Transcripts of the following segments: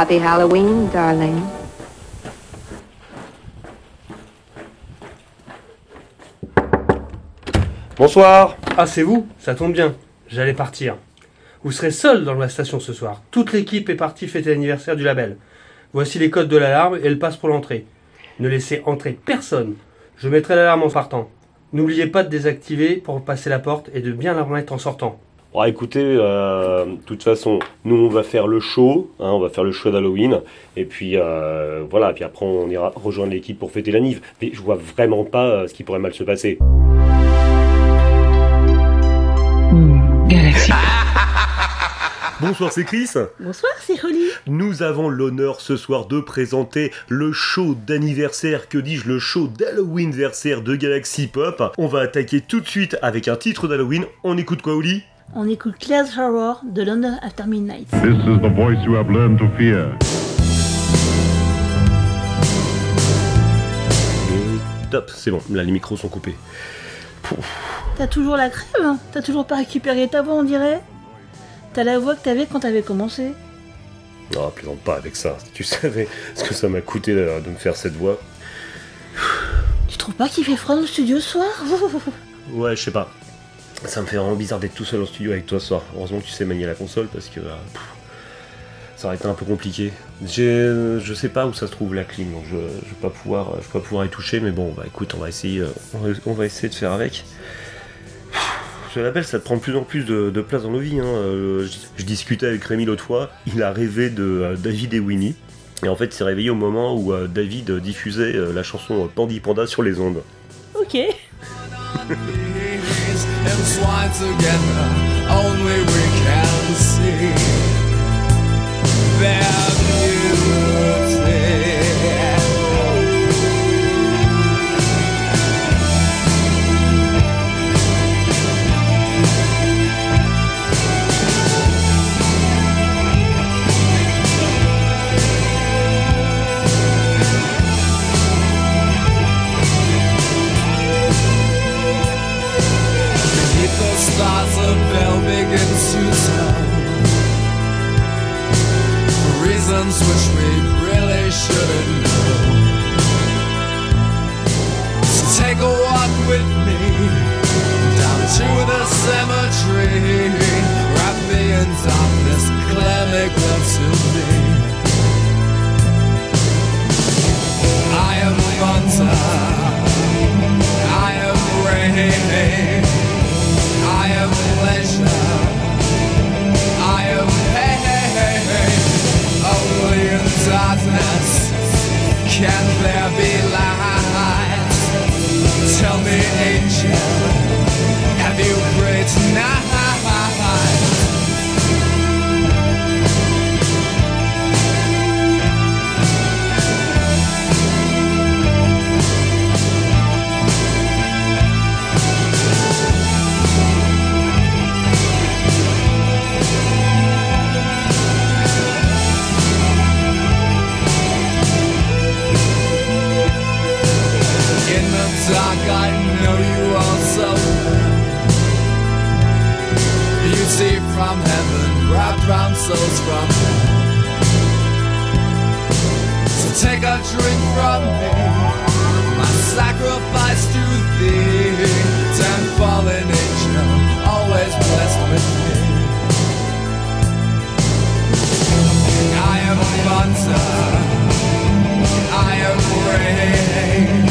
Happy Halloween, darling. Bonsoir Ah, c'est vous? Ça tombe bien. J'allais partir. Vous serez seul dans la station ce soir. Toute l'équipe est partie fêter l'anniversaire du label. Voici les codes de l'alarme et elle passe pour l'entrée. Ne laissez entrer personne. Je mettrai l'alarme en partant. N'oubliez pas de désactiver pour passer la porte et de bien la remettre en sortant. Bon, écoutez, euh, de toute façon, nous on va faire le show, hein, on va faire le show d'Halloween, et puis euh, voilà, puis après on ira rejoindre l'équipe pour fêter la Nive. Mais je vois vraiment pas euh, ce qui pourrait mal se passer. Galaxy Bonsoir, c'est Chris. Bonsoir, c'est Holly. Nous avons l'honneur ce soir de présenter le show d'anniversaire, que dis-je, le show d'Halloween versaire de Galaxy Pop. On va attaquer tout de suite avec un titre d'Halloween. On écoute quoi, Oli On écoute Claire's Horror de London After Midnight. This is the voice you have learned to fear. Et top, c'est bon, là les micros sont coupés. T'as toujours la crème hein T'as toujours pas récupéré ta voix, on dirait T'as la voix que t'avais quand t'avais commencé Non, plaisante pas avec ça. Si tu savais ce que ça m'a coûté de me faire cette voix. Tu trouves pas qu'il fait froid dans le studio ce soir? Ouais, je sais pas. Ça me fait vraiment bizarre d'être tout seul au studio avec toi ce soir. Heureusement que tu sais manier la console parce que. euh, pff, ça aurait été un peu compliqué. J'ai, je sais pas où ça se trouve la clim, donc je, je vais pas pouvoir, je vais pas pouvoir y toucher, mais bon, bah écoute, on va essayer, euh, on va, essayer de faire avec. Ce label, ça te prend de plus en plus de, de place dans nos vies. hein. Euh, je, je discutais avec Rémi l'autre fois, il a rêvé de euh, David et Winnie. Et en fait, il s'est réveillé au moment où euh, David diffusait euh, la chanson euh, Pandy Panda sur les ondes. Ok. and swine together, only we can see. Their wrapped souls from hell. So take a drink from me, my sacrifice to thee. Ten fallen angel, always blessed with me. I am thunder, I am rain.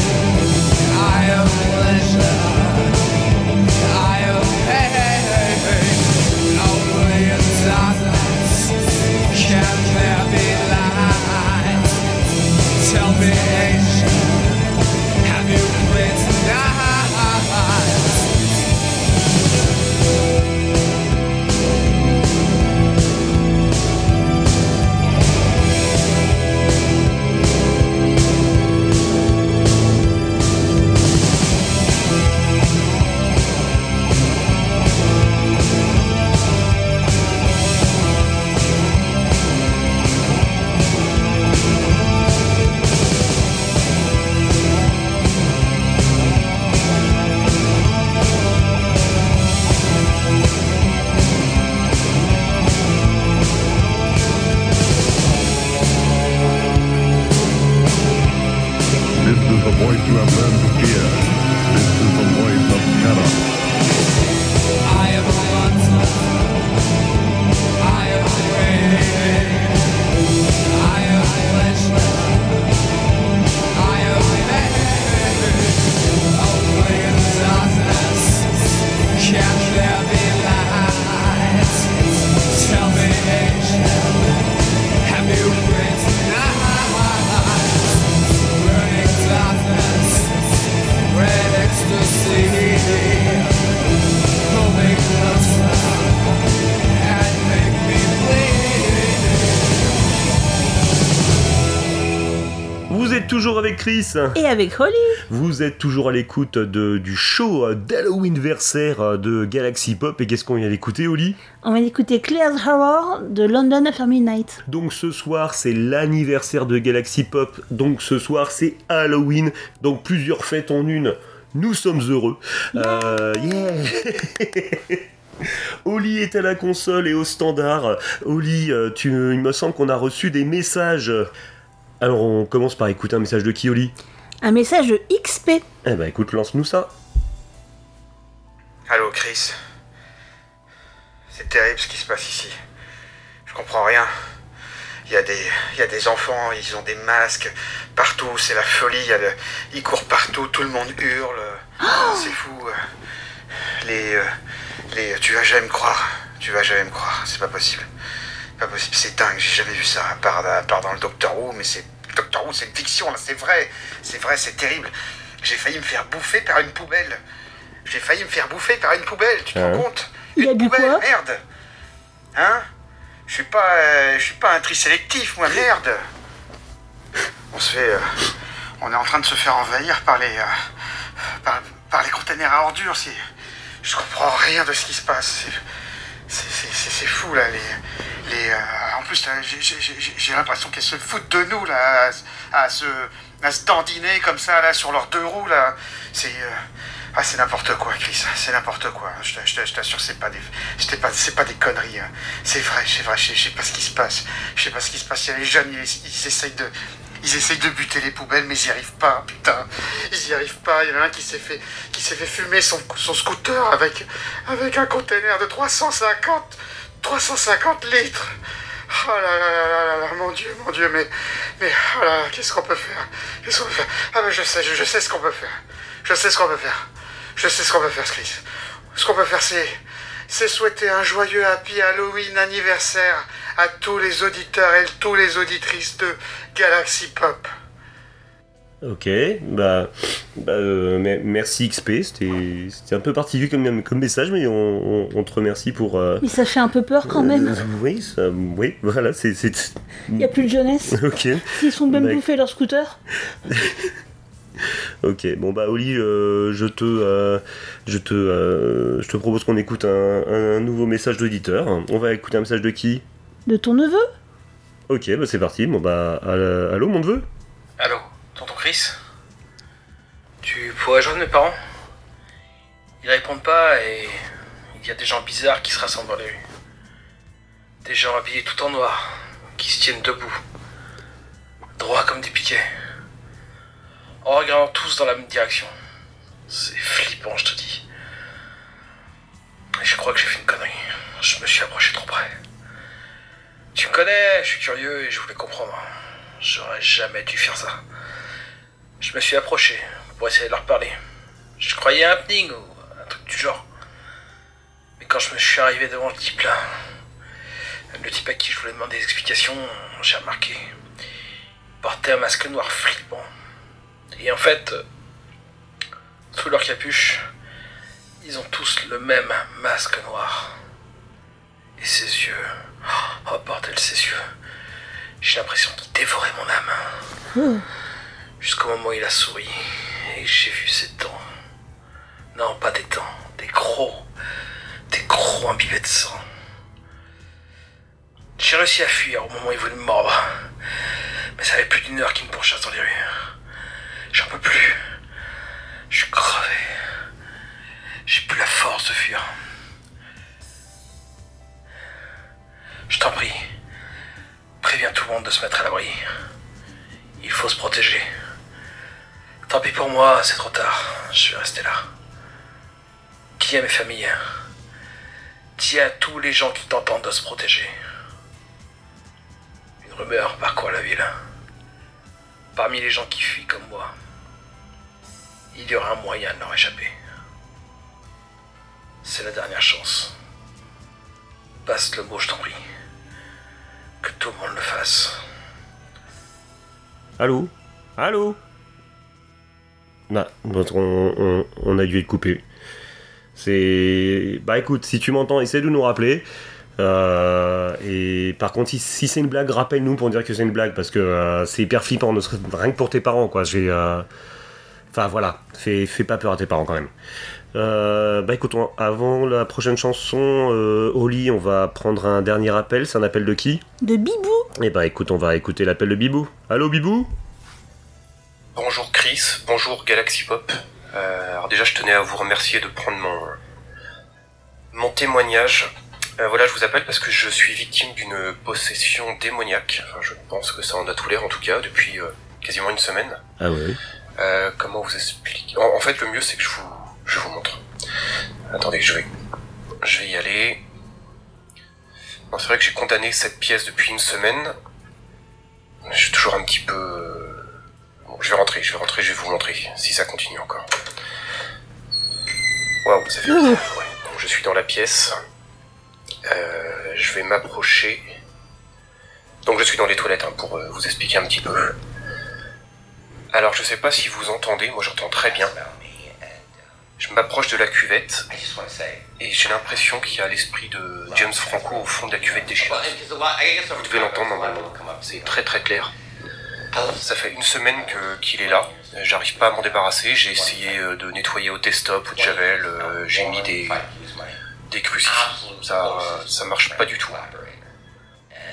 Fear. This is the voice of terror. Chris. Et avec Holly Vous êtes toujours à l'écoute de- du show euh, d'Halloween-versaire euh, de Galaxy Pop. Et qu'est-ce qu'on vient d'écouter, Oli On va écouter Clear's Horror de London After Midnight. Donc ce soir, c'est l'anniversaire de Galaxy Pop. Donc ce soir, c'est Halloween. Donc plusieurs fêtes en une. Nous sommes heureux. Euh, yeah Oli est à la console et au standard. Oli, euh, tu, il me semble qu'on a reçu des messages. Alors on commence par écouter un message de qui, Oli Un message de XP. Eh ben écoute, lance-nous ça. Allô, Chris. C'est terrible ce qui se passe ici. Je comprends rien. Il y, a des, il y a des enfants, ils ont des masques partout, c'est la folie. Il y a le- ils courent partout, tout le monde hurle. C'est fou. Les, euh, les, tu vas jamais me croire. Tu vas jamais me croire. C'est pas possible. Pas possible. C'est dingue. J'ai jamais vu ça. À part, à part dans le Doctor Who, mais c'est Doctor Who, c'est une fiction là. C'est vrai. C'est vrai. C'est terrible. J'ai failli me faire bouffer par une poubelle. J'ai failli me faire bouffer par une poubelle. Tu te Ah rends ouais. compte Il a Une poubelle, quoi? Merde. Hein? Je suis pas, euh, je suis pas un tri sélectif, moi. Merde. On se fait, euh, on est en train de se faire envahir par les, euh, par, par les containers à ordures. C'est, je comprends rien de ce qui se passe. C'est- C'est, fou là. Les, les, euh, en plus, j'ai, l'impression qu'elles se foutent de nous là, à, à se, à se dandiner comme ça là sur leurs deux roues là. C'est, euh, ah, c'est n'importe quoi, Chris. C'est n'importe quoi. Je, t'a- je t'a- je t'assure, c'est pas des, pas, pas des conneries. hein. C'est vrai, c'est vrai. Je sais pas ce qui se passe. Je sais pas ce qui se passe. Il y a les jeunes, ils, ils essayent de, ils essayent de buter les poubelles, mais ils y arrivent pas. Putain, ils y arrivent pas. Il y en a un qui s'est fait, qui s'est fait fumer son, son scooter avec, avec un container de 350, 350 litres. Oh là là là là là là, mon Dieu, mon Dieu, mais, mais, oh là qu'est-ce qu'on peut faire? Qu'est-ce qu'on peut faire? Ah mais je sais, je, je sais ce qu'on peut faire. Je sais ce qu'on peut faire. Je sais ce qu'on peut faire, Chris. Ce qu'on peut faire, c'est, c'est souhaiter un joyeux Happy Halloween anniversaire à tous les auditeurs et tous les auditrices de Galaxy Pop. Ok, bah, bah, euh, me- merci XP, c'était un peu particulier comme, comme message, mais on, on- on te remercie pour... euh, Mais ça fait un peu peur quand même. euh, oui, ça- oui, voilà, c'est... Il n'y a plus de jeunesse. Ok, S'ils sont même D'accord. bouffés leur scooter. ok, bon bah Oli, euh, je te, euh, je te, euh, je te propose qu'on écoute un, un nouveau message d'auditeur. On va écouter un message de qui? De ton neveu Ok, bah c'est parti, bon bah, euh, allô mon neveu? Allô, tonton Chris? Tu pourrais joindre mes parents? Ils répondent pas et il y a des gens bizarres qui se rassemblent dans les rues. Des gens habillés tout en noir, qui se tiennent debout, droits comme des piquets, en regardant tous dans la même direction. C'est flippant, je te dis. Et je crois que j'ai fait une connerie. Je me suis approché trop près. Tu me connais, je suis curieux et je voulais comprendre. J'aurais jamais dû faire ça. Je me suis approché pour essayer de leur parler. Je croyais à un happening ou un truc du genre. Mais quand je me suis arrivé devant le type là, le type à qui je voulais demander des explications, j'ai remarqué. Il portait un masque noir flippant. Et en fait, sous leur capuche, ils ont tous le même masque noir. Et ses yeux. Oh bordel, ses yeux. J'ai l'impression qu'il dévorait mon âme. Jusqu'au moment où il a souri et j'ai vu ses dents. Non, pas des dents, des crocs. Des crocs imbibés de sang. J'ai réussi à fuir au moment où il voulait me mordre. Mais ça fait plus d'une heure qu'il me pourchasse dans les rues. J'en peux plus. Je suis crevé. J'ai plus la force de fuir. Je t'en prie. Préviens tout le monde de se mettre à l'abri. Il faut se protéger. Tant pis pour moi, c'est trop tard. Je vais rester là. Dis à mes familles. Dis à tous les gens qui t'entendent de se protéger. Une rumeur parcourt la ville. Parmi les gens qui fuient comme moi, il y aura un moyen de leur échapper. C'est la dernière chance. Passe le mot, je t'en prie. Que tout le monde le fasse. Allô Allô Bah, on, on- on a dû être coupé. C'est. Bah écoute, si tu m'entends, essaie de nous rappeler. Euh, et par contre, si, si c'est une blague, rappelle-nous pour dire que c'est une blague, parce que euh, c'est hyper flippant, ne serait- rien que pour tes parents, quoi. J'ai. euh, Enfin voilà, fais, fais pas peur à tes parents quand même. Euh, bah écoute, on- avant la prochaine chanson, euh, Oli, on va prendre un dernier appel. C'est un appel de qui? De Bibou Eh bah écoute, on va écouter l'appel de Bibou. Allô Bibou? Bonjour Chris, bonjour Galaxy Pop. Euh, alors déjà, je tenais à vous remercier de prendre mon, mon témoignage. Euh, voilà, je vous appelle parce que je suis victime d'une possession démoniaque. Enfin, je pense que ça en a tout l'air en tout cas depuis euh, quasiment une semaine. Ah ouais. Euh, comment vous expliquer? En, en fait, le mieux c'est que je vous, je vous montre. Attendez, je vais, je vais y aller. C'est vrai que j'ai condamné cette pièce depuis une semaine. Je suis toujours un petit peu. Bon, je vais rentrer, je vais rentrer, je vais vous montrer si ça continue encore. Waouh, ça fait bizarre. Ouais. Donc, je suis dans la pièce. Euh, je vais m'approcher. Donc je suis dans les toilettes hein, pour euh, vous expliquer un petit peu. Alors je sais pas si vous entendez, moi j'entends très bien. Je m'approche de la cuvette et j'ai l'impression qu'il y a l'esprit de James Franco au fond de la cuvette déchirée. Vous devez l'entendre normalement, c'est très très clair. Ça fait une semaine qu'il est là, j'arrive pas à m'en débarrasser, j'ai essayé euh, de nettoyer au test-stop ou de javel, euh, j'ai mis des, des crucifix, ça, ça marche pas du tout.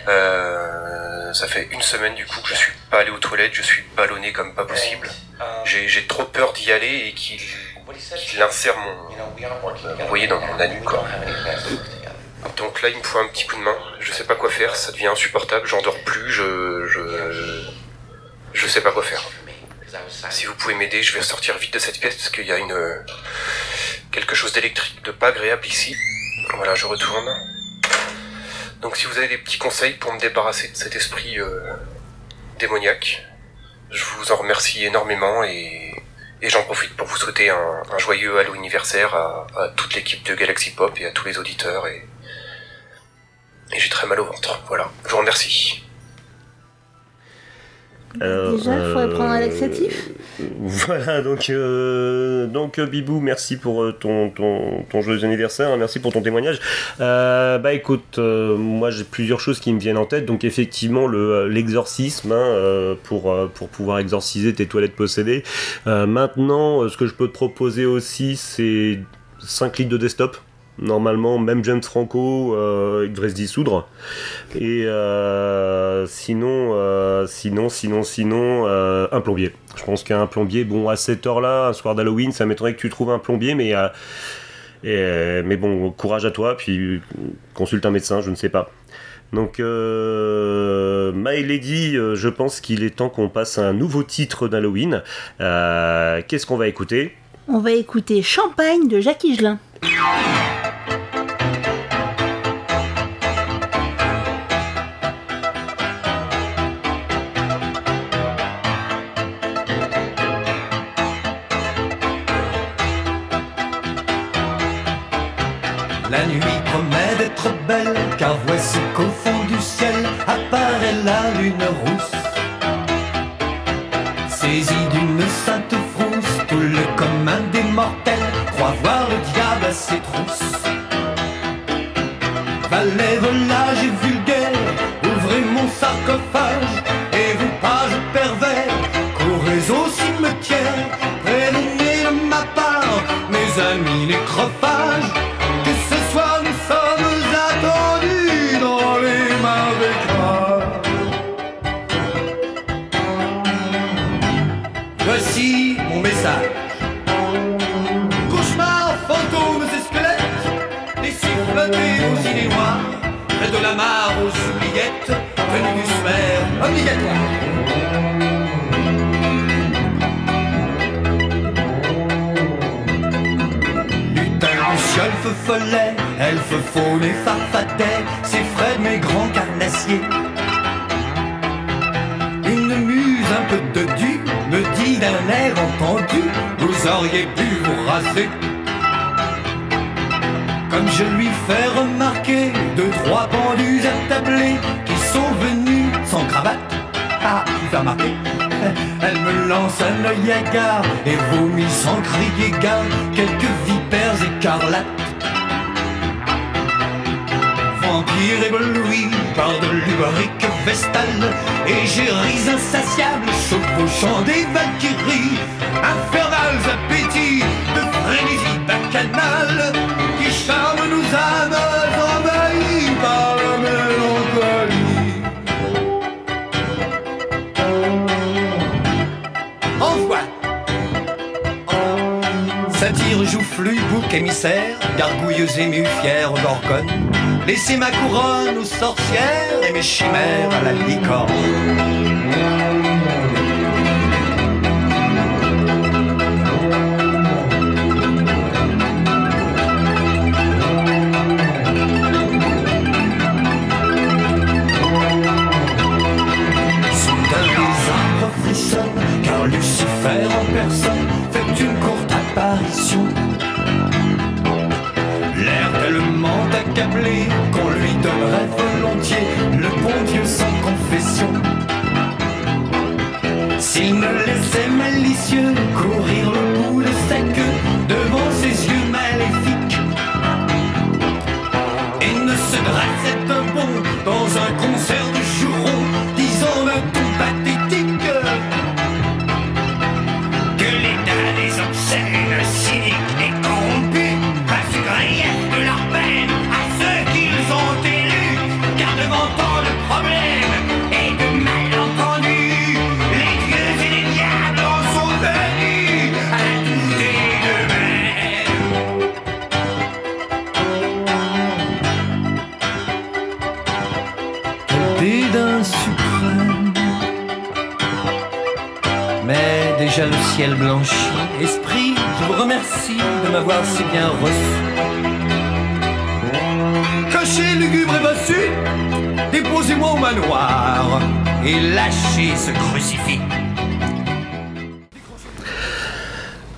Euh, ça fait une semaine du coup que je suis pas allé aux toilettes, je suis ballonné comme pas possible. J'ai j'ai trop peur d'y aller et qu'il qu'il insère mon, voyez, dans mon anus quoi. Donc là il me faut un petit coup de main, je sais pas quoi faire, ça devient insupportable, j'en dors plus, je, je, je sais pas quoi faire. Si vous pouvez m'aider, je vais sortir vite de cette pièce parce qu'il y a une quelque chose d'électrique de pas agréable ici. Voilà, je retourne. Donc si vous avez des petits conseils pour me débarrasser de cet esprit euh, démoniaque, je vous en remercie énormément et, et j'en profite pour vous souhaiter un, joyeux Halo anniversaire à, toute l'équipe de Galaxy Pop et à tous les auditeurs et j'ai très mal au ventre. Voilà, je vous remercie. Alors, Déjà, il faudrait euh, prendre un laxatif. Voilà, donc, euh, donc euh, Bibou, merci pour euh, ton, ton, ton joyeux anniversaire, hein, merci pour ton témoignage. Euh, bah écoute, euh, moi j'ai plusieurs choses qui me viennent en tête. Donc effectivement, le, euh, l'exorcisme hein, euh, pour, euh, pour pouvoir exorciser tes toilettes possédées. Euh, maintenant, euh, ce que je peux te proposer aussi, c'est 5 litres de desktop. Normalement, même James Franco, euh, il devrait se dissoudre. Et euh, sinon, euh, sinon, sinon, sinon, euh, un plombier. Je pense qu'un plombier, bon, à cette heure-là, un soir d'Halloween, ça m'étonnerait que tu trouves un plombier, mais, mais bon, courage à toi, puis consulte un médecin, je ne sais pas. Donc, euh, My Lady, je pense qu'il est temps qu'on passe à un nouveau titre d'Halloween. Qu'est-ce qu'on va écouter? On va écouter Champagne de Jacques Higelin. follet, elfe faune et farfadet, c'est Fred mes grands carnassiers. Une muse un peu de du me dit d'un air entendu, vous auriez pu vous raser. Comme je lui fais remarquer deux, trois pendus attablés qui sont venus sans cravate. Ah, tu t'as remarqué Elle me lance un œil hagard et vomit sans crier gare quelques vipères écarlates. Vampire ébloui par de l'ubarique vestale Égéries insatiables chevauchant des valkyries. Infernales appétits de frénésie bacchanale Qui charment nos âmes émissaire, gargouilleuse émue, fière gorgone. Laissez ma couronne aux sorcières et mes chimères à la licorne.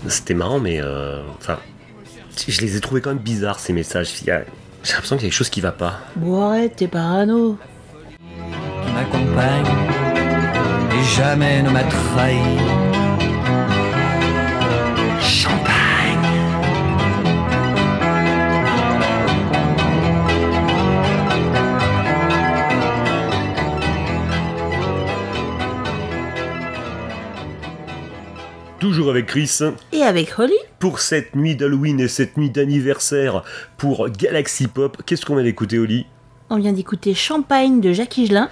C'était marrant, mais euh, enfin, je les ai trouvés quand même bizarres ces messages. J'ai l'impression qu'il y a quelque chose qui va pas. Bon, arrête, t'es parano. qui m'accompagne et jamais ne m'a trahi. Toujours avec Chris Et avec Holly pour cette nuit d'Halloween et cette nuit d'anniversaire pour Galaxy Pop. Qu'est-ce qu'on vient d'écouter, Oli On vient d'écouter Champagne de Jacques Higelin.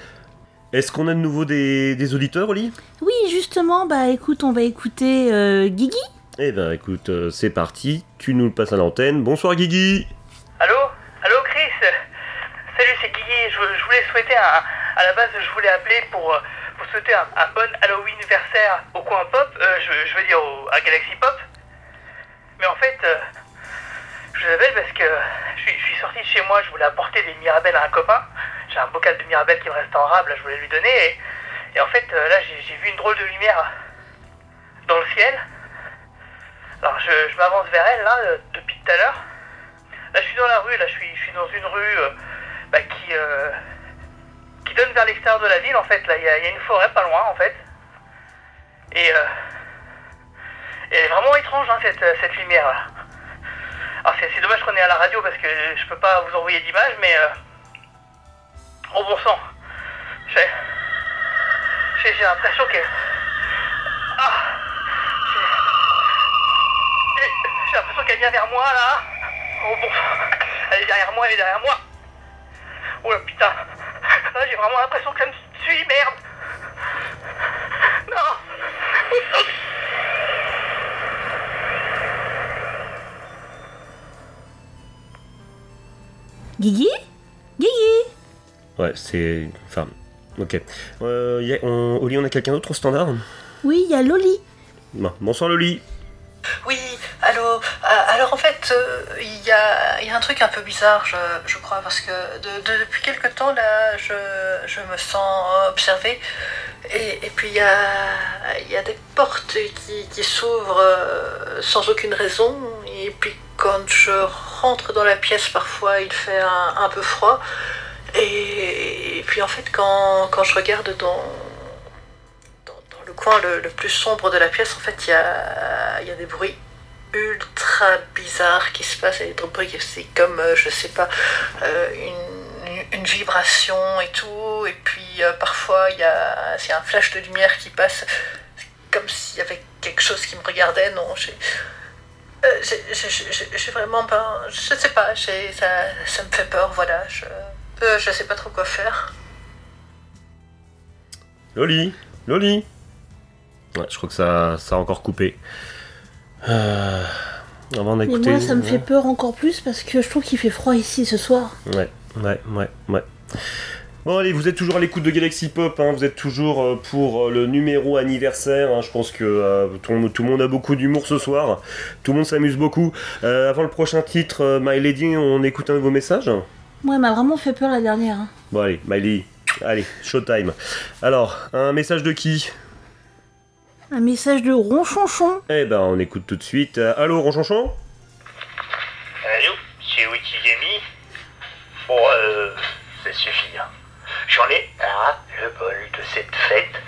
Est-ce qu'on a de nouveau des, des auditeurs, Oli Oui, justement, bah écoute, on va écouter euh, Guigui. Eh ben écoute, euh, c'est parti, tu nous le passes à l'antenne. Bonsoir Guigui Allô? Allô Chris? Salut, c'est Guigui. Je, je voulais souhaiter un. À la base, je voulais appeler pour, euh, pour un, un bon Halloween anniversaire au coin pop. euh, je, veux dire au, à Galaxy Pop. Mais en fait, euh, je vous appelle parce que je suis, je suis sorti de chez moi. Je voulais apporter des Mirabelles à un copain. J'ai un bocal de Mirabelles qui me reste en. Là, je voulais lui donner. Et, en fait, euh, là, j'ai vu une drôle de lumière dans le ciel. Alors, je, m'avance vers elle, là, euh, depuis tout à l'heure. Là, je suis dans la rue, là, je suis, je suis dans une rue bah, qui, vers l'extérieur de la ville, en fait. Là, il y, y a une forêt pas loin, en fait. Et, euh, et elle est vraiment étrange, hein, cette, euh, cette lumière. là. Alors, c'est dommage qu'on est à la radio parce que je peux pas vous envoyer d'image, mais. Euh, oh bon sang. J'ai. J'ai l'impression que. Ah J'ai l'impression qu'elle vient vers moi là. Oh bon. Elle est derrière moi, elle est derrière moi. Oh là putain. Là j'ai vraiment l'impression qu'elle me suit, merde. Non. Guigui? Guigui? Ouais, c'est... Enfin, ok. Euh, y a- on... Oli, on a quelqu'un d'autre au standard? Oui, il y a Loli. Bon, Bonsoir Loli Oui, allô. euh, alors en fait, euh, il y, a, y a un truc un peu bizarre, je, crois, parce que de- de- depuis quelque temps, là, je, je me sens observée. Et, puis, il y a, y a des portes qui, qui s'ouvrent euh, sans aucune raison. Et puis, quand je rentre dans la pièce, parfois, il fait un, peu froid. Et, puis, en fait, quand, quand je regarde dans, le coin le, plus sombre de la pièce, en fait, il y a, y a des bruits ultra bizarres qui se y a des bruits, c'est comme, euh, je sais pas, euh, une, une vibration et tout. Et puis, euh, parfois, il y a, c'est un flash de lumière qui passe. Comme s'il y avait quelque chose qui me regardait. Non, j'ai. euh, j'ai- vraiment pas. Je sais pas, ça, ça me fait peur, voilà. Je, je sais pas trop quoi faire. Loli, Loli. Ouais, je crois que ça, ça a encore coupé. Euh, avant Mais d'écouter. moi, ça me ouais. fait peur encore plus parce que je trouve qu'il fait froid ici ce soir. Ouais, ouais, ouais, ouais. Bon allez, vous êtes toujours à l'écoute de Galaxy Pop, hein, vous êtes toujours euh, pour euh, le numéro anniversaire, hein, je pense que euh, tout, le monde- tout le monde a beaucoup d'humour ce soir, tout le monde s'amuse beaucoup. Avant le prochain titre, My Lady, on écoute un nouveau message Moi, elle m'a vraiment fait peur la dernière. hein. Bon allez, Miley, allez, showtime. Alors, un message de qui? Un message de ronchonchon. Eh ben on écoute tout de suite. Euh, allô, Ronchonchon Allô, c'est Wikigami Bon, euh, ça suffit, hein. J'en ai ras le bol de cette fête.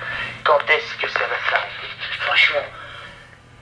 Quand est-ce que ça va s'arrêter? Franchement,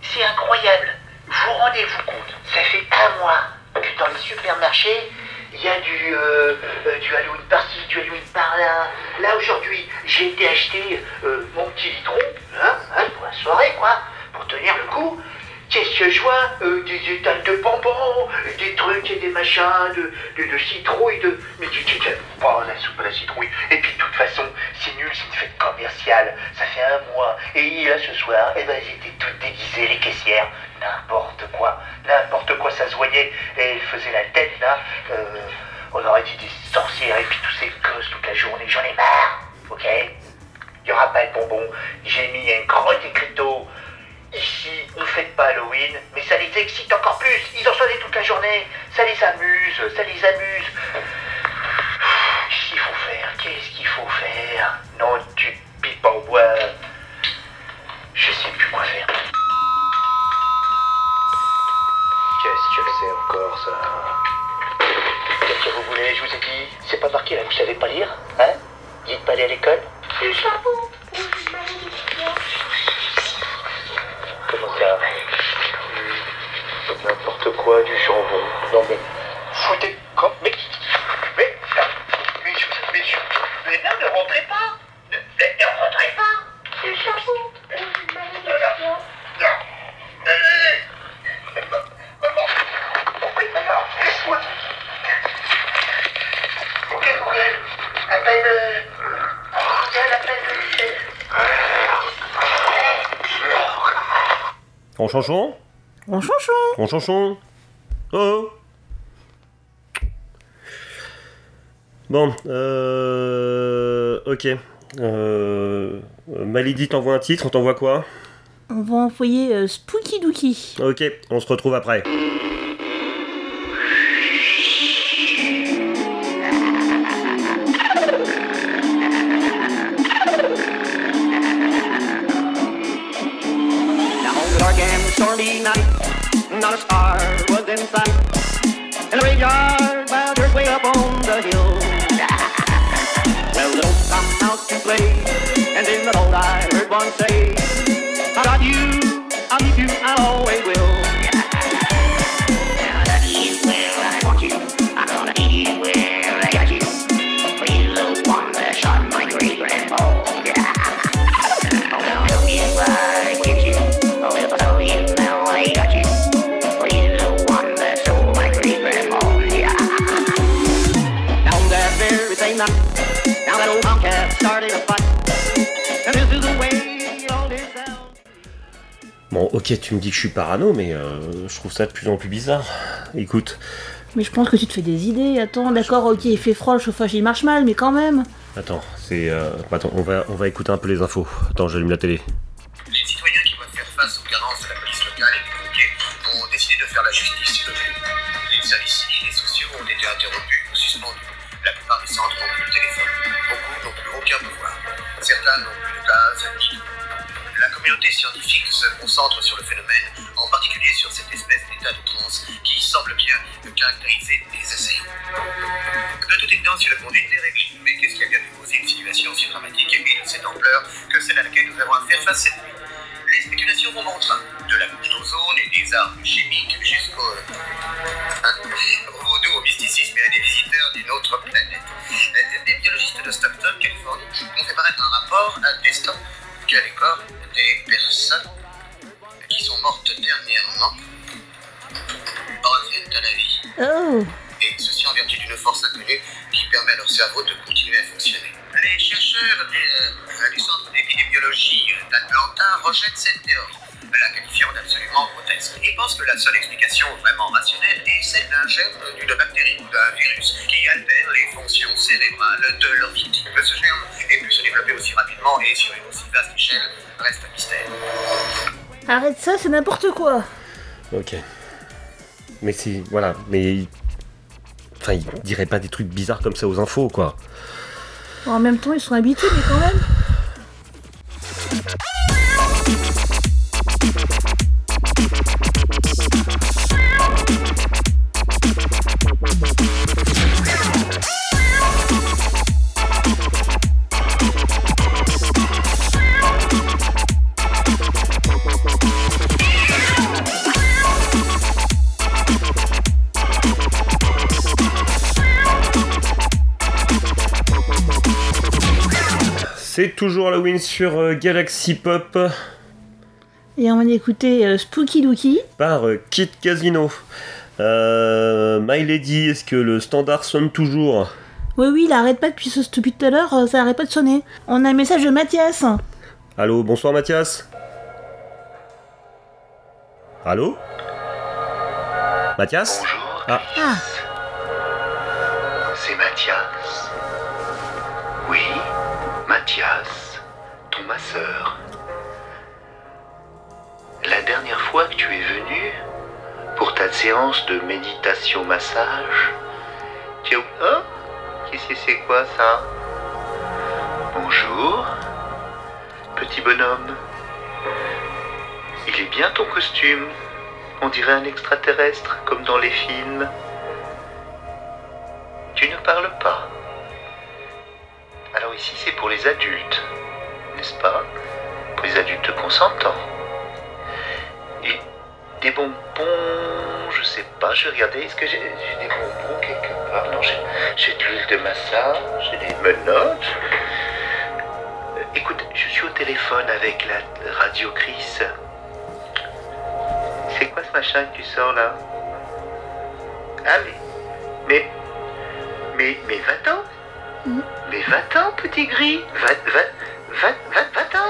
c'est incroyable. Vous rendez-vous compte? Ça fait un mois que dans les supermarchés, il y a du, euh, euh, du Halloween par-ci, du Halloween par-là. Là, aujourd'hui, j'ai été acheter euh, mon petit litron, hein, pour la soirée, quoi, pour tenir le coup. Qu'est-ce que je vois Euh, Des étals de bonbons, des trucs et des machins, de, de, de citrouilles, de... Mais tu tu- pas la soupe à la citrouille. Et puis de toute façon, c'est nul, c'est une fête commerciale. Ça fait un mois. Et là, ce soir, eh ben, elles étaient toutes déguisées, les caissières. N'importe quoi. N'importe quoi, ça se voyait. Et elles faisaient la tête, là. Euh, on aurait dit des sorcières et puis tous ces gosses toute la journée. J'en ai marre, ok? Il n'y aura pas de bonbons. J'ai mis un grand écriteau. Ici, on ne fête pas Halloween, mais ça les excite encore plus. Ils en sont toute la journée. Ça les amuse, ça les amuse. Qu'est-ce qu'il faut faire? Qu'est-ce qu'il faut faire? Non, tu pipes en bois. Je sais plus quoi faire. Qu'est-ce que c'est encore ça? Qu'est-ce que vous voulez? Je vous ai dit, c'est pas marqué là, vous savez pas lire Hein? Vous n'êtes pas allé à l'école Comment ça Hmm, N'importe quoi, du jambon. Non mais, foutez. Mais... Mais... Mais, je- mais, je- mais non, ne rentrez pas Ne, ne, ne rentrez pas Du jambon Non, non, non. Euh, Maman Oui, maman, laisse-moi Ok, Courriel, appelle... euh, Courriel, appelle... Ronchonchon Ronchonchon Ronchonchon Oh Bon, euh... Ok. Euh... Malidi t'envoie un titre, on t'envoie quoi? On va envoyer euh, Spooky Dookie. Ok, on se retrouve après. Bon, ok, tu me dis que je suis parano, mais euh, je trouve ça de plus en plus bizarre. Écoute, Mais je pense que tu te fais des idées. Attends, d'accord, ok, il fait froid, le chauffage il marche mal, mais quand même. attends, c'est... euh, Attends, on va, on va écouter un peu les infos. Attends, j'allume la télé. Les citoyens qui doivent faire face aux carences de la police locale et pompiers ont décidé de faire la justice sur le fait. Les services civils et sociaux ont été interrompus ou suspendus. La plupart des centres n'ont plus de téléphone. Beaucoup n'ont plus aucun pouvoir. Certains n'ont plus de gaz ni communauté scientifique se concentre sur le phénomène, en particulier sur cette espèce d'état de transe qui semble bien caractériser les assaillants. De toute évidence, il monde est déréglé. Mais qu'est-ce qui a bien pu une situation si dramatique et de cette ampleur que celle à laquelle nous avons à faire face cette nuit Les spéculations vont train. De la couche d'ozone et des armes chimiques jusqu'au... au vaudou, au mysticisme et à des visiteurs d'une autre planète. Euh, Des biologistes de Stockton, Californie, ont fait paraître un rapport attestant que les corps des personnes qui sont mortes dernièrement reviennent à la vie. Oh Et ceci en vertu d'une force inconnue qui permet à leur cerveau de continuer à fonctionner. Les chercheurs euh, du Centre d'épidémiologie d'Atlanta rejettent cette théorie, la qualifiant d'absolument grotesque, et pensent que la seule explication vraiment rationnelle est celle d'un germe d'une bactérie ou d'un virus qui altère les fonctions cérébrales de leur victime. Que ce germe ait pu se développer aussi rapidement et sur une aussi vaste échelle reste un mystère. Arrête ça, c'est n'importe quoi. Ok. Mais c'est. Voilà, mais. Enfin, ils diraient pas des trucs bizarres comme ça aux infos, quoi. En même temps, ils sont habitués, mais quand même. Toujours Halloween sur euh, Galaxy Pop Et on va écouter euh, Spooky Dookie. par euh, Kit Casino. Euh, My Lady, est-ce que le standard sonne toujours? Oui, oui, il arrête pas depuis, ce, depuis tout à l'heure, euh, ça arrête pas de sonner. On a un message de Mathias. Allô, bonsoir Mathias Allô? Mathias? Bonjour. Ah, Ah, La dernière fois que tu es venu pour ta séance de méditation massage, tu as... Oh Qu'est-ce que c'est quoi ça? Bonjour, petit bonhomme. Il est bien ton costume. On dirait un extraterrestre, comme dans les films. Tu ne parles pas. Alors ici, c'est pour les adultes, n'est-ce pas Pour les adultes consentants. Et des bonbons, je sais pas, je regardais, est-ce que j'ai des bonbons quelque part Non, j'ai de l'huile de massage, j'ai des menottes. Euh, Écoute, je suis au téléphone avec la radio Chris. C'est quoi ce machin que tu sors là Ah mais... Mais... Mais, mais va-t'en Mais va-t'en, petit gris va, va, va-t'en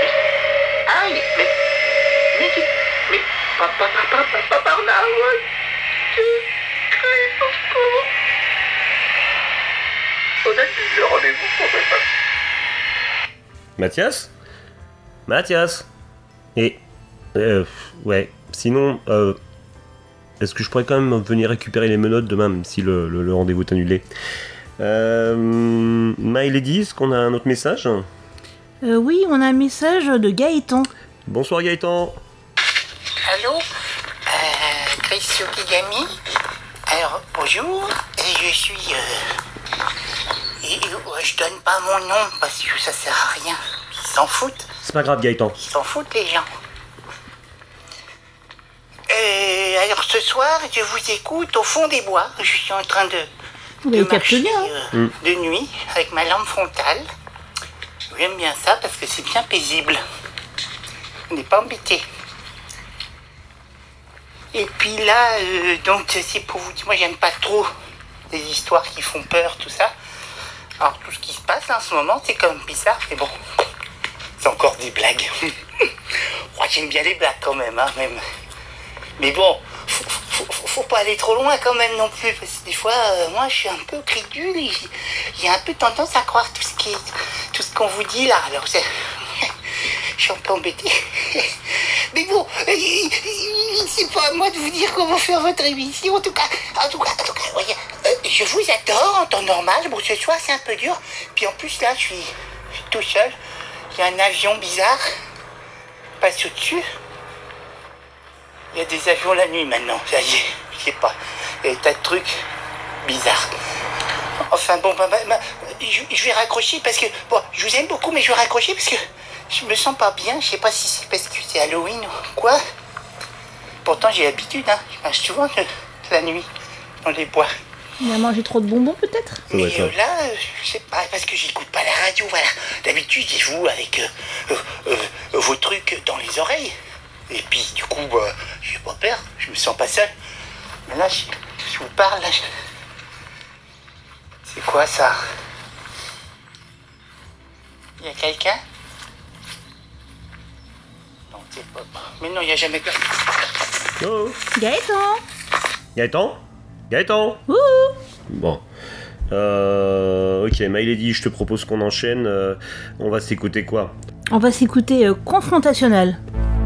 Mais- Aïe Mais... Mais... Mais... Papa, papa, papa, par là, On a le rendez-vous. Mathias? Mathias? Et. Euh, ouais, sinon, euh, est-ce que je pourrais quand même venir récupérer les menottes demain, même si le rendez-vous est annulé? Euh, My Lady, est-ce qu'on a un autre message? Euh, oui, on a un message de Gaëtan. Bonsoir Gaëtan Allô? Euh, Chris Yokigami Alors, bonjour, et je suis... euh, et, je donne pas mon nom parce que ça sert à rien. Ils s'en foutent, C'est pas grave Gaëtan. ils s'en foutent les gens. Euh, alors ce soir, je vous écoute au fond des bois. Je suis en train de, de marcher bien. hein euh, Mm. de nuit avec ma lampe frontale. J'aime bien ça parce que c'est bien paisible. On n'est pas embêté. Et puis là, euh, donc c'est pour vous dire, moi j'aime pas trop les histoires qui font peur, tout ça. Alors tout ce qui se passe en ce moment, c'est quand même bizarre, mais bon, c'est encore des blagues. Moi j'aime bien les blagues quand même, hein, même. Mais bon, faut, faut- faut- pas aller trop loin quand même non plus, parce que des fois, euh, moi je suis un peu crédule, et j'ai- un peu tendance à croire tout ce qui tout ce qu'on vous dit là. Alors je suis un peu embêté. Mais bon, euh, c'est pas à moi de vous dire comment faire votre émission. En tout cas, en tout cas, en tout cas, euh, je vous adore en temps normal. Bon, ce soir, c'est un peu dur. Puis en plus, là, je suis, je suis tout seul. Il y a un avion bizarre. Passe au-dessus. Il y a des avions la nuit maintenant. Ça y est, je sais pas. Il y a des tas de trucs bizarres. Enfin bon, bah, bah, bah, je, je vais raccrocher parce que, bon, je vous aime beaucoup, mais je vais raccrocher parce que je me sens pas bien. Je sais pas si c'est parce que c'est Halloween ou quoi. Pourtant, j'ai l'habitude, hein. Je marche souvent la nuit dans les bois. Il a mangé trop de bonbons peut-être? Mais euh, là, euh, je sais pas, parce que j'écoute pas la radio, voilà. D'habitude, j'ai vous avec euh, euh, euh, vos trucs dans les oreilles. Et puis, du coup, bah, j'ai pas peur, je me sens pas seul. Mais là, je, je vous parle, là. je- C'est quoi ça? Il y a quelqu'un? Non, c'est pas. Mais non, il y a jamais personne. Oh Gaëtan Gaëtan? Gaëtan? Bon. Euh, ok, Milady, je te propose qu'on enchaîne. euh, on va s'écouter quoi? On va s'écouter euh, Confrontationnel. Confrontationnel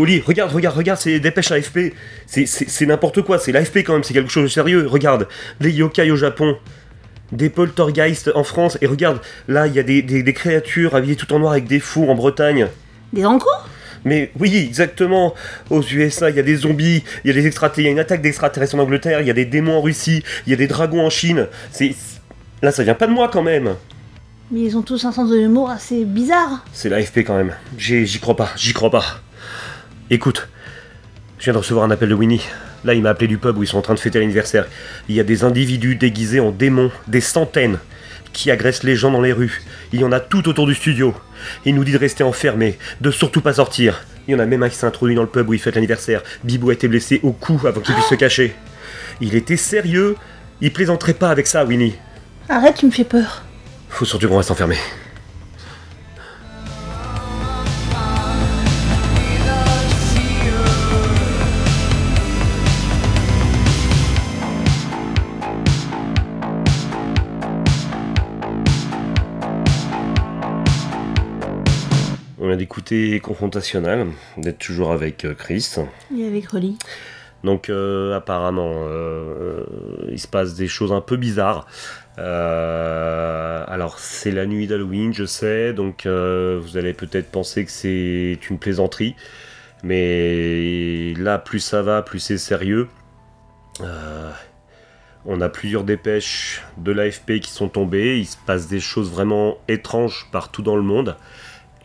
Oli, regarde, regarde, regarde, c'est dépêche AFP. C'est- n'importe quoi, c'est l'AFP quand même, c'est quelque chose de sérieux. Regarde, des yokai au Japon, des poltergeists en France, et regarde, là, il y a des, des- des créatures habillées tout en noir avec des fours en Bretagne. Des rancos Mais oui, exactement. Aux USA, il y a des zombies, il y a des extraterrestres, il y a une attaque d'extraterrestres en Angleterre, il y a des démons en Russie, il y a des dragons en Chine. C'est là, ça vient pas de moi quand même. Mais ils ont tous un sens de l'humour assez bizarre. C'est l'AFP quand même. J'y crois pas, j'y crois pas. Écoute, je viens de recevoir un appel de Winnie. Là, il m'a appelé du pub où ils sont en train de fêter l'anniversaire. Il y a des individus déguisés en démons, des centaines, qui agressent les gens dans les rues. Il y en a tout autour du studio. Il nous dit de rester enfermés, de surtout pas sortir. Il y en a même un qui s'est introduit dans le pub où il fête l'anniversaire. Bibou a été blessé au cou avant qu'il puisse se cacher. Il était sérieux. Il plaisanterait pas avec ça, Winnie. Arrête, tu me fais peur. Faut surtout qu'on reste enfermés. Confrontationnel, d'être toujours avec euh, Chris. Et avec Rolly. Donc euh, apparemment, euh, il se passe des choses un peu bizarres. Euh, alors c'est la nuit d'Halloween, je sais, donc vous allez peut-être penser que c'est une plaisanterie, mais là plus ça va, plus c'est sérieux. On a plusieurs dépêches de l'AFP qui sont tombées, il se passe des choses vraiment étranges partout dans le monde,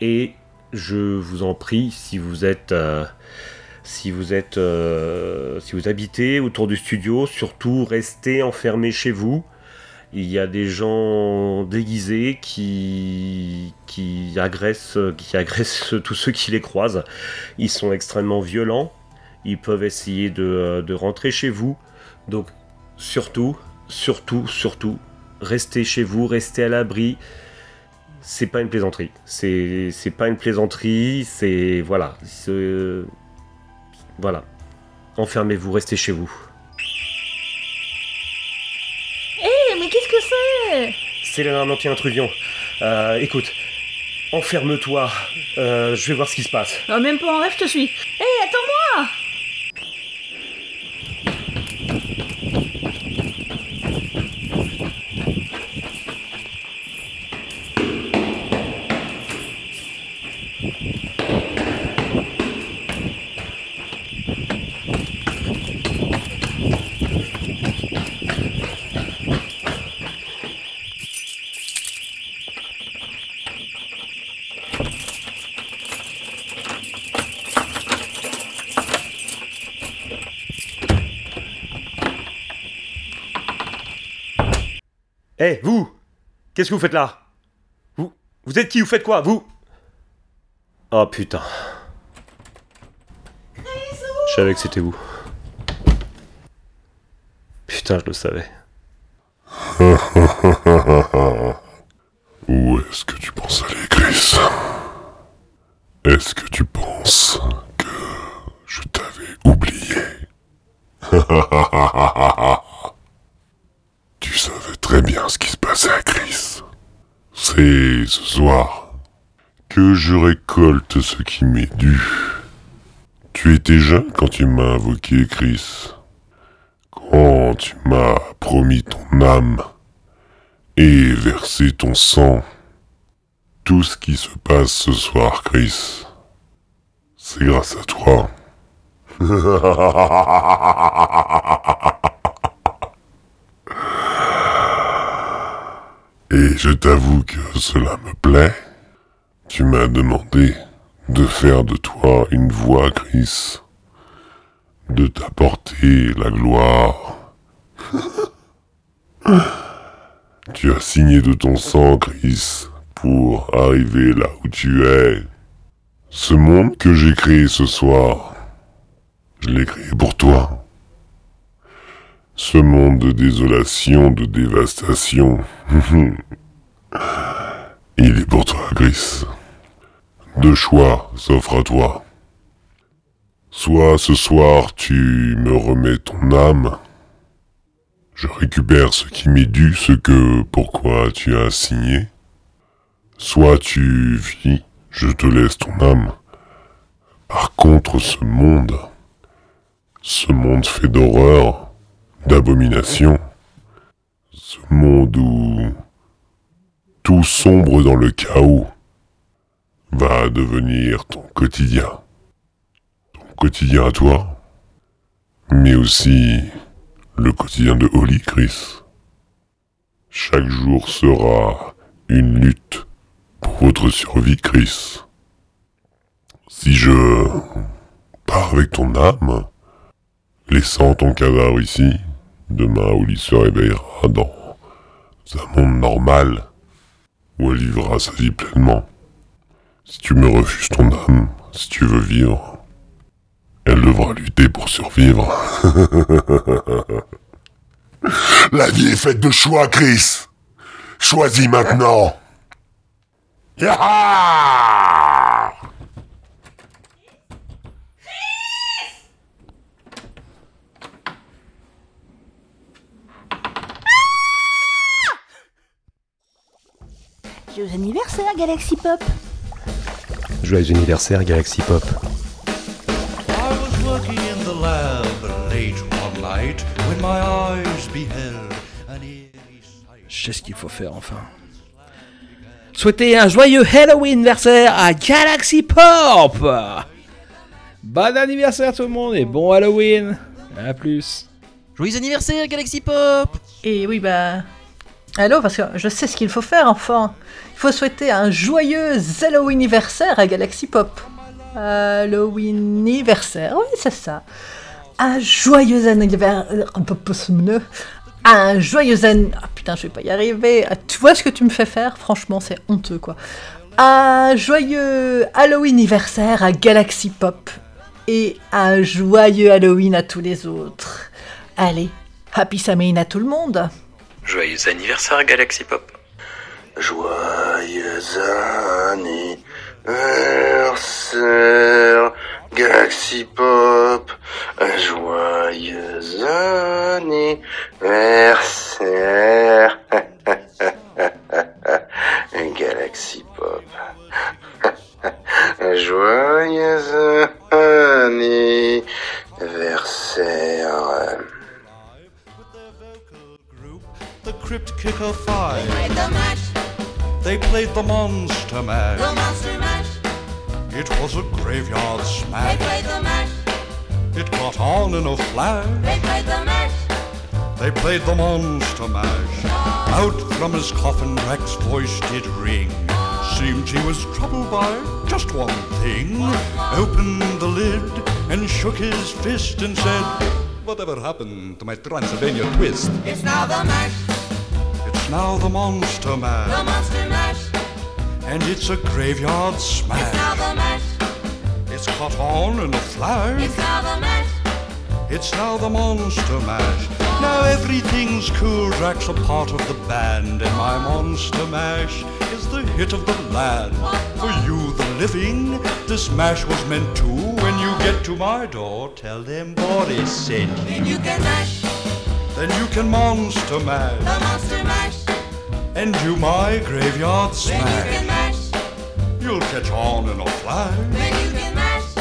et je vous en prie, si vous êtes... euh, si vous êtes, euh, si vous habitez autour du studio, surtout restez enfermés chez vous. Il y a des gens déguisés qui, qui, agressent, qui agressent tous ceux qui les croisent. Ils sont extrêmement violents. Ils peuvent essayer de, de rentrer chez vous. Donc surtout, surtout, surtout, restez chez vous, restez à l'abri. C'est pas une plaisanterie. C'est c'est pas une plaisanterie. C'est voilà. c'est- voilà. Enfermez-vous, restez chez vous. Hé, mais qu'est-ce que c'est? C'est l'alarme anti-intrusion. Euh, écoute, enferme-toi. Euh, je vais voir ce qui se passe. Non, même pas en rêve, je te suis. Hé, attends-moi Eh, vous Qu'est-ce que vous faites là? Vous Vous êtes qui? Vous faites quoi? Vous Oh putain. Je savais que c'était vous. Putain, je le savais. Où est-ce que tu penses aller, Chris? Est-ce que tu penses que je t'avais oublié? Tu savais très bien ce qui se passait Chris. C'est ce soir que je récolte ce qui m'est dû. Tu étais jeune quand tu m'as invoqué, Chris. Quand tu m'as promis ton âme et versé ton sang. Tout ce qui se passe ce soir, Chris, c'est grâce à toi. Et je t'avoue que cela me plaît. Tu m'as demandé de faire de toi une voix, Chris. De t'apporter la gloire. Tu as signé de ton sang, Chris, pour arriver là où tu es. Ce monde que j'ai créé ce soir, je l'ai créé pour toi. Ce monde de désolation, de dévastation, il est pour toi, Chris. Deux choix s'offrent à toi. Soit ce soir tu me remets ton âme, je récupère ce qui m'est dû, ce que pourquoi tu as signé. Soit tu vis, je te laisse ton âme. Par contre, ce monde, ce monde fait d'horreur, d'abomination, ce monde où tout sombre dans le chaos va devenir ton quotidien. Ton quotidien à toi, mais aussi le quotidien de Holly, Chris. Chaque jour sera une lutte pour votre survie, Chris. Si je pars avec ton âme, laissant ton cadavre ici, demain Oli se réveillera dans un monde normal, où elle vivra sa vie pleinement. Si tu me refuses ton âme, si tu veux vivre, elle devra lutter pour survivre. La vie est faite de choix, Chris. Choisis maintenant. Joyeux anniversaire, Galaxy Pop Joyeux anniversaire Galaxy Pop. I was working in the lab late one night when my eyes beheld an eerie Je sais ce qu'il faut faire enfin. Souhaitez un joyeux Halloween anniversaire à Galaxy Pop Bon anniversaire tout le monde et bon Halloween À plus Joyeux anniversaire Galaxy Pop Et oui, bah. Allô, parce que je sais ce qu'il faut faire, enfin. Il faut souhaiter un joyeux Halloween anniversaire à Galaxy Pop. Halloween anniversaire, oui, c'est ça. Un joyeux anniversaire. Un joyeux an... Ah putain, je vais pas y arriver. Ah, Tu vois ce que tu me fais faire? Franchement, c'est honteux, quoi. Un joyeux Halloween anniversaire à Galaxy Pop. Et un joyeux Halloween à tous les autres. Allez, Happy Samhain à tout le monde. Joyeux anniversaire Galaxy Pop. Joyeux anniversaire, Galaxy Pop. Joyeux anniversaire, Galaxy Pop. Joyeux anniversaire. the Crypt Kicker Five. They played the mash. They played the Monster Mash. The Monster Mash. It was a graveyard smash. They played the mash. It got on in a flash. They played the mash. They played the Monster Mash. Out from his coffin, Rex's voice did ring. Seemed he was troubled by just one thing. Opened the lid and shook his fist and said, Whatever happened to my Transylvania twist? It's now the mash. It's now the Monster Mash. The Monster Mash. And it's a graveyard smash. It's now the mash. It's caught on in a flash. It's now the mash. It's now the Monster Mash. Now everything's cool. Drax a part of the band, and my Monster Mash is the hit of the land. For you, the living, this mash was meant to. When you get to my door, tell them Boris sent you. Then you can mash. Then you can Monster Mash. The Monster Mash. And do my graveyard Then you can smash. Mash. You'll catch on in a flash. Then you can mash.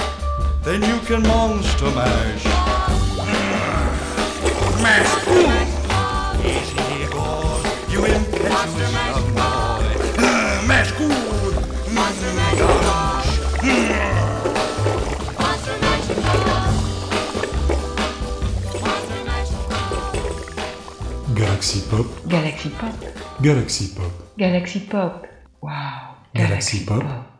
Then you can Monster Mash. Mash. Easy, boy. You impetuous young boy. Mash good. Monster Mash. Monster Mash. Monster Mash. Galaxy Pop. Galaxy Pop. Galaxy Pop. Galaxy Pop. Wow. Galaxy Pop.